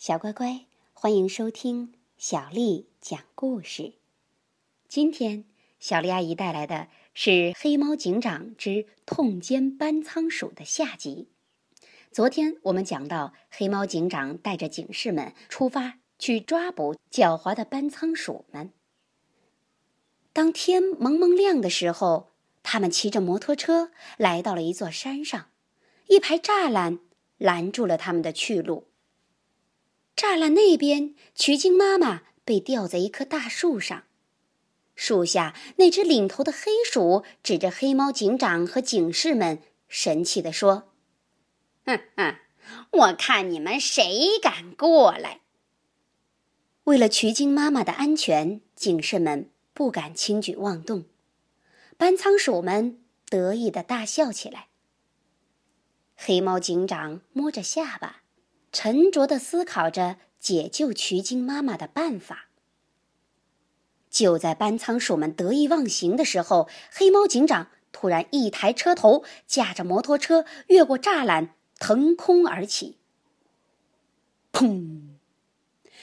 小乖乖，欢迎收听小丽讲故事。今天，小丽阿姨带来的是《黑猫警长之痛歼班仓鼠》的下集。昨天我们讲到，黑猫警长带着警士们出发去抓捕狡猾的班仓鼠们。当天蒙蒙亮的时候，他们骑着摩托车来到了一座山上，一排栅栏拦住了他们的去路。栅栏那边，曲靖妈妈被吊在一棵大树上。树下那只领头的黑鼠指着黑猫警长和警士们，神气地说：“哼哼，我看你们谁敢过来！”为了曲靖妈妈的安全，警士们不敢轻举妄动。班仓鼠们得意地大笑起来。黑猫警长摸着下巴。沉着地思考着解救曲靖妈妈的办法。就在班仓鼠们得意忘形的时候，黑猫警长突然一抬车头，驾着摩托车越过栅栏，腾空而起。砰！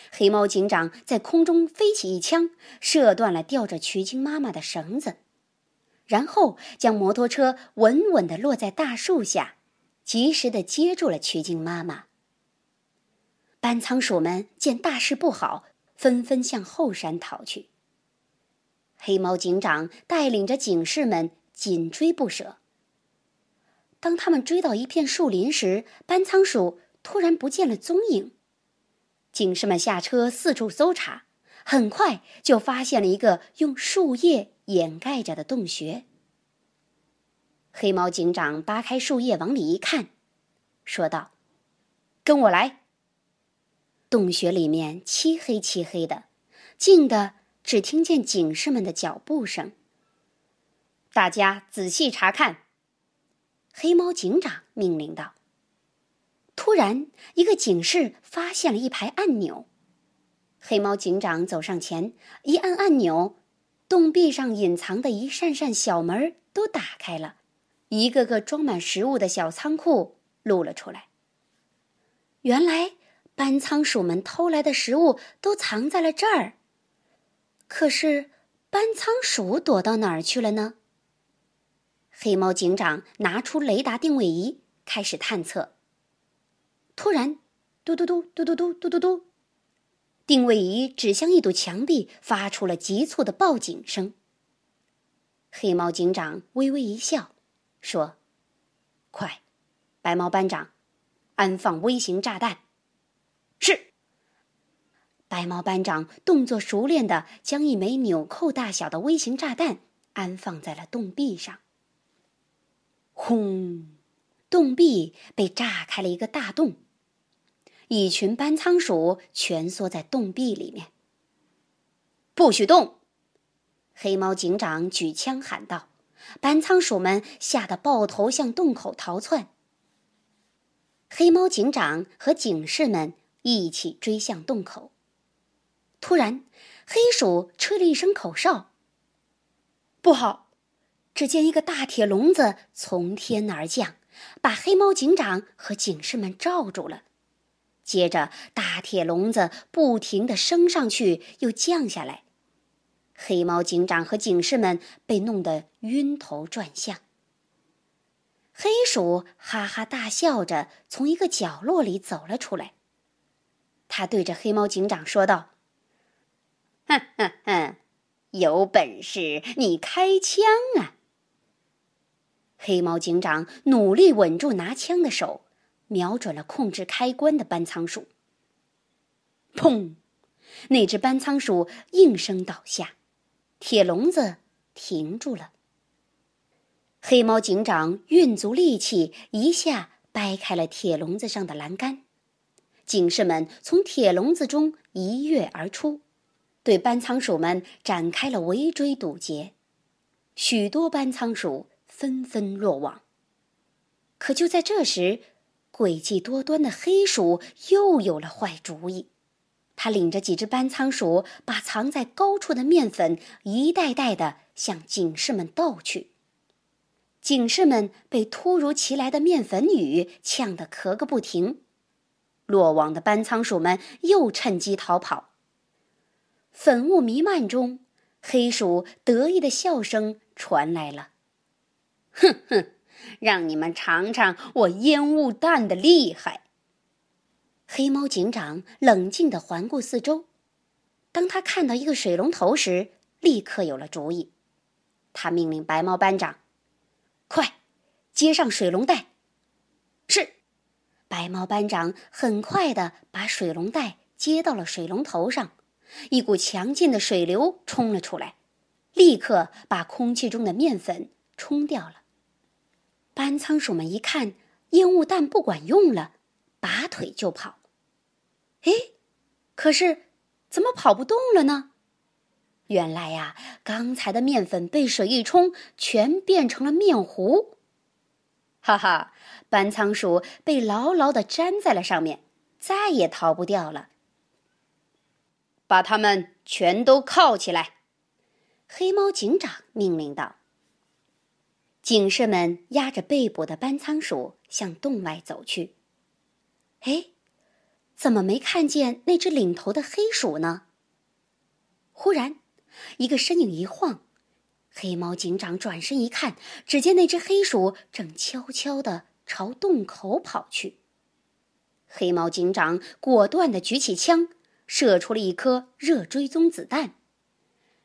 黑猫警长在空中飞起一枪，射断了吊着曲靖妈妈的绳子，然后将摩托车稳稳地落在大树下，及时地接住了曲靖妈妈。班仓鼠们见大事不好，纷纷向后山逃去。黑猫警长带领着警士们紧追不舍。当他们追到一片树林时，班仓鼠突然不见了踪影。警士们下车四处搜查，很快就发现了一个用树叶掩盖着的洞穴。黑猫警长扒开树叶往里一看，说道：“跟我来。”洞穴里面漆黑漆黑的，静的只听见警士们的脚步声。大家仔细查看，黑猫警长命令道。突然，一个警士发现了一排按钮。黑猫警长走上前，一按按钮，洞壁上隐藏的一扇扇小门都打开了，一个个装满食物的小仓库露了出来。原来。班仓鼠们偷来的食物都藏在了这儿。可是，班仓鼠躲到哪儿去了呢？黑猫警长拿出雷达定位仪，开始探测。突然，嘟嘟嘟嘟嘟嘟嘟嘟嘟，定位仪指向一堵墙壁，发出了急促的报警声。黑猫警长微微一笑，说：“快，白猫班长，安放微型炸弹。”是。白猫班长动作熟练的将一枚纽扣大小的微型炸弹安放在了洞壁上。轰！洞壁被炸开了一个大洞，一群班仓鼠蜷缩在洞壁里面。不许动！黑猫警长举枪喊道。班仓鼠们吓得抱头向洞口逃窜。黑猫警长和警士们。一起追向洞口。突然，黑鼠吹了一声口哨。不好！只见一个大铁笼子从天而降，把黑猫警长和警士们罩住了。接着，大铁笼子不停地升上去，又降下来。黑猫警长和警士们被弄得晕头转向。黑鼠哈哈大笑着从一个角落里走了出来。他对着黑猫警长说道：“哼哼哼，有本事你开枪啊！”黑猫警长努力稳住拿枪的手，瞄准了控制开关的班仓鼠。砰！那只班仓鼠应声倒下，铁笼子停住了。黑猫警长运足力气，一下掰开了铁笼子上的栏杆。警士们从铁笼子中一跃而出，对班仓鼠们展开了围追堵截，许多班仓鼠纷纷落网。可就在这时，诡计多端的黑鼠又有了坏主意，他领着几只班仓鼠，把藏在高处的面粉一袋袋的向警士们倒去。警士们被突如其来的面粉雨呛得咳个不停。落网的班仓鼠们又趁机逃跑。粉雾弥漫中，黑鼠得意的笑声传来了：“哼哼，让你们尝尝我烟雾弹的厉害！”黑猫警长冷静地环顾四周，当他看到一个水龙头时，立刻有了主意。他命令白猫班长：“快，接上水龙带！”是。白猫班长很快地把水龙带接到了水龙头上。一股强劲的水流冲了出来，立刻把空气中的面粉冲掉了。班仓鼠们一看烟雾弹不管用了，拔腿就跑。哎，可是怎么跑不动了呢？原来呀，刚才的面粉被水一冲，全变成了面糊。哈哈，班仓鼠被牢牢的粘在了上面，再也逃不掉了。把他们全都铐起来！黑猫警长命令道。警士们压着被捕的班仓鼠向洞外走去。哎，怎么没看见那只领头的黑鼠呢？忽然，一个身影一晃，黑猫警长转身一看，只见那只黑鼠正悄悄地朝洞口跑去。黑猫警长果断地举起枪。射出了一颗热追踪子弹，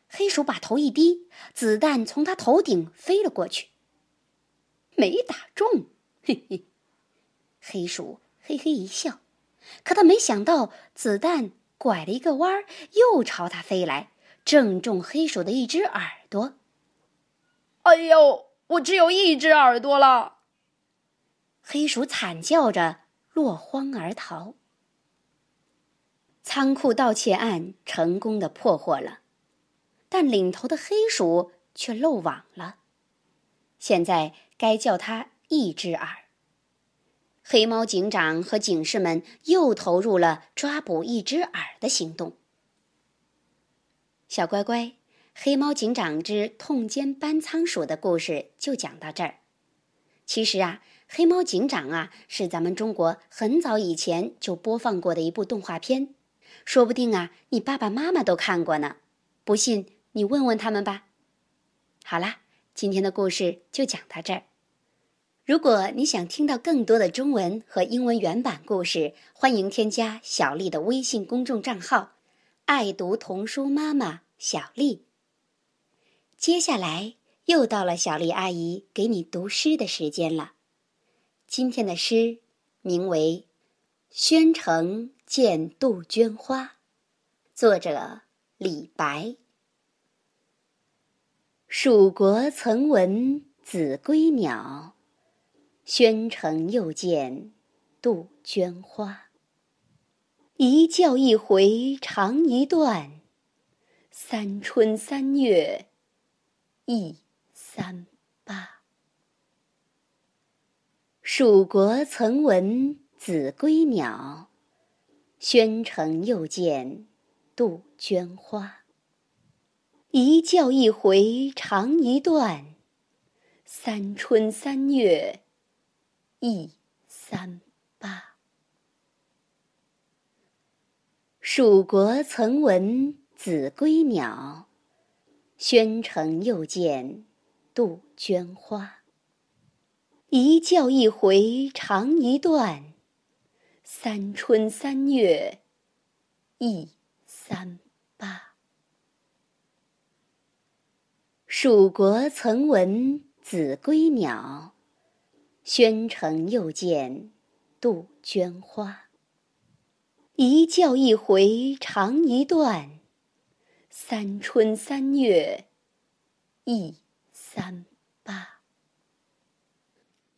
黑鼠把头一低，子弹从他头顶飞了过去，没打中。嘿嘿，黑鼠嘿嘿一笑，可他没想到子弹拐了一个弯儿，又朝他飞来，正中黑鼠的一只耳朵。哎呦，我只有一只耳朵了！黑鼠惨叫着落荒而逃。仓库盗窃案成功的破获了，但领头的黑鼠却漏网了。现在该叫他一只耳。黑猫警长和警士们又投入了抓捕一只耳的行动。小乖乖，黑猫警长之痛歼班仓鼠的故事就讲到这儿。其实啊，黑猫警长啊是咱们中国很早以前就播放过的一部动画片。说不定啊，你爸爸妈妈都看过呢。不信你问问他们吧。好啦，今天的故事就讲到这儿。如果你想听到更多的中文和英文原版故事，欢迎添加小丽的微信公众账号“爱读童书妈妈小丽”。接下来又到了小丽阿姨给你读诗的时间了。今天的诗名为《宣城》。见杜鹃花，作者李白。蜀国曾闻子规鸟，宣城又见杜鹃花。一叫一回长一段，三春三月一三八。蜀国曾闻子规鸟。宣城又见杜鹃花，一叫一回长一段，三春三月一三八。蜀国曾闻子规鸟，宣城又见杜鹃花，一叫一回长一段。三春三月一三八。蜀国曾闻子规鸟，宣城又见杜鹃花。一叫一回长一段，三春三月一三八。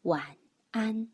晚安。